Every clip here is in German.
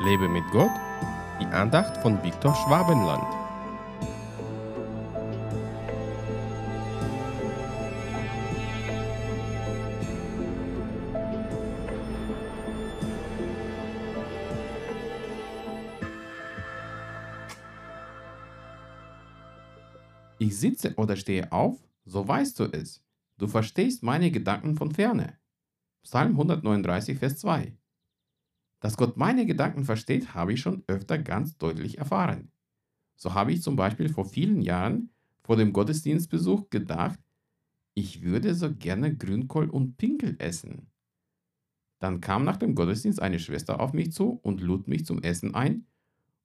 Lebe mit Gott, die Andacht von Viktor Schwabenland. Ich sitze oder stehe auf, so weißt du es. Du verstehst meine Gedanken von ferne. Psalm 139, Vers 2. Dass Gott meine Gedanken versteht, habe ich schon öfter ganz deutlich erfahren. So habe ich zum Beispiel vor vielen Jahren vor dem Gottesdienstbesuch gedacht, ich würde so gerne Grünkohl und Pinkel essen. Dann kam nach dem Gottesdienst eine Schwester auf mich zu und lud mich zum Essen ein.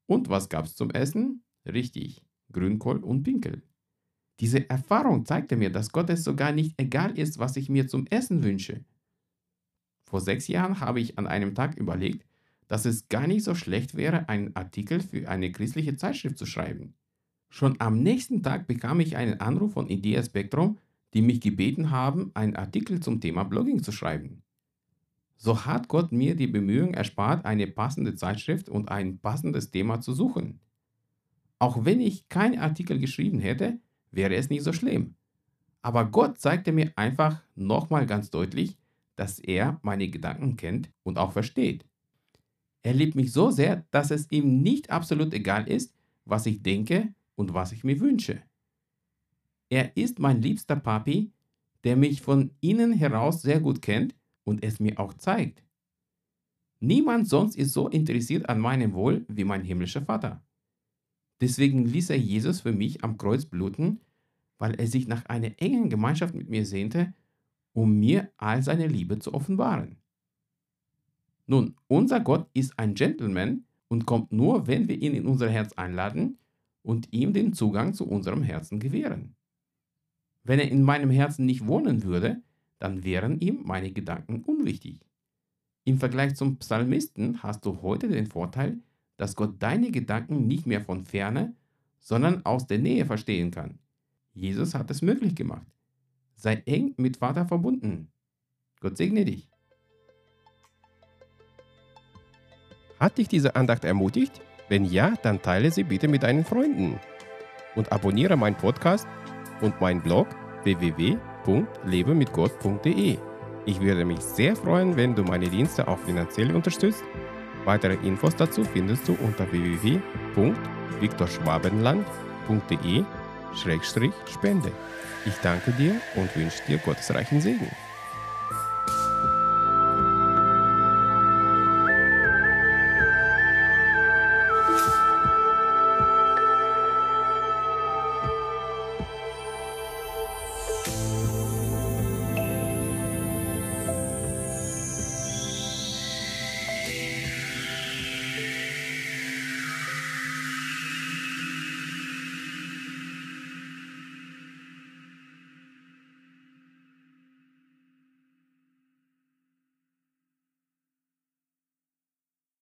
Und was gab's zum Essen? Richtig, Grünkohl und Pinkel. Diese Erfahrung zeigte mir, dass Gott es sogar nicht egal ist, was ich mir zum Essen wünsche. Vor sechs Jahren habe ich an einem Tag überlegt, dass es gar nicht so schlecht wäre, einen Artikel für eine christliche Zeitschrift zu schreiben. Schon am nächsten Tag bekam ich einen Anruf von Idea Spectrum, die mich gebeten haben, einen Artikel zum Thema Blogging zu schreiben. So hat Gott mir die Bemühungen erspart, eine passende Zeitschrift und ein passendes Thema zu suchen. Auch wenn ich keinen Artikel geschrieben hätte, wäre es nicht so schlimm. Aber Gott zeigte mir einfach nochmal ganz deutlich, dass er meine Gedanken kennt und auch versteht. Er liebt mich so sehr, dass es ihm nicht absolut egal ist, was ich denke und was ich mir wünsche. Er ist mein liebster Papi, der mich von innen heraus sehr gut kennt und es mir auch zeigt. Niemand sonst ist so interessiert an meinem Wohl wie mein himmlischer Vater. Deswegen ließ er Jesus für mich am Kreuz bluten, weil er sich nach einer engen Gemeinschaft mit mir sehnte um mir all seine Liebe zu offenbaren. Nun, unser Gott ist ein Gentleman und kommt nur, wenn wir ihn in unser Herz einladen und ihm den Zugang zu unserem Herzen gewähren. Wenn er in meinem Herzen nicht wohnen würde, dann wären ihm meine Gedanken unwichtig. Im Vergleich zum Psalmisten hast du heute den Vorteil, dass Gott deine Gedanken nicht mehr von ferne, sondern aus der Nähe verstehen kann. Jesus hat es möglich gemacht. Sei eng mit Vater verbunden. Gott segne dich. Hat dich diese Andacht ermutigt? Wenn ja, dann teile sie bitte mit deinen Freunden. Und abonniere meinen Podcast und meinen Blog www.lebemitgott.de. Ich würde mich sehr freuen, wenn du meine Dienste auch finanziell unterstützt. Weitere Infos dazu findest du unter www.viktorschwabenland.de-spende. Ich danke dir und wünsche dir gottesreichen Segen.